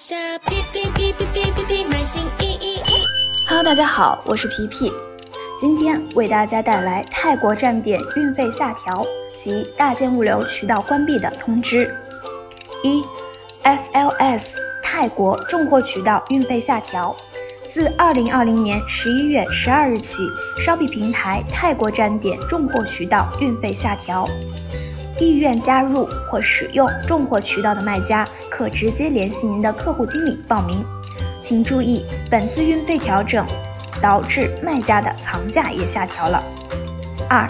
下皮皮皮皮皮皮皮买新衣衣。Hello，大家好，我是皮皮，今天为大家带来泰国站点运费下调及大件物流渠道关闭的通知。一，SLS 泰国重货渠道运费下调，自二零二零年十一月十二日起，烧币平台泰国站点重货渠道运费下调。意愿加入或使用重货渠道的卖家，可直接联系您的客户经理报名。请注意，本次运费调整导致卖家的藏价也下调了。二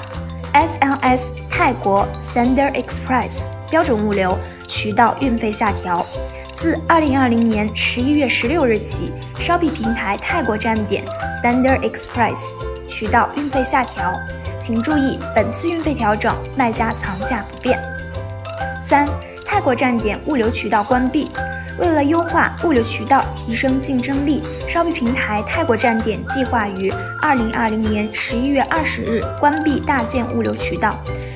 ，SLS 泰国 Standard Express 标准物流渠道运费下调，自二零二零年十一月十六日起，烧币平台泰国站点 Standard Express 渠道运费下调。请注意，本次运费调整，卖家藏价不变。三、泰国站点物流渠道关闭。为了优化物流渠道，提升竞争力，烧币平台泰国站点计划于二零二零年十一月二十日关闭大件物流渠道。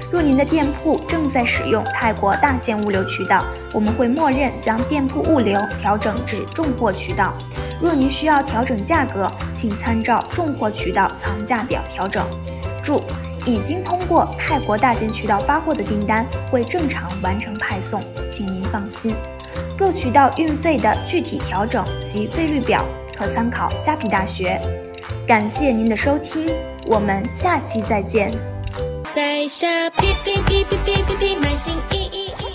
若您的店铺正在使用泰国大件物流渠道，我们会默认将店铺物流调整至重货渠道。若您需要调整价格，请参照重货渠道藏价表调整。注：已经通过泰国大件渠道发货的订单会正常完成派送，请您放心。各渠道运费的具体调整及费率表可参考虾皮大学。感谢您的收听，我们下期再见。在下皮皮皮皮皮皮皮买新衣衣。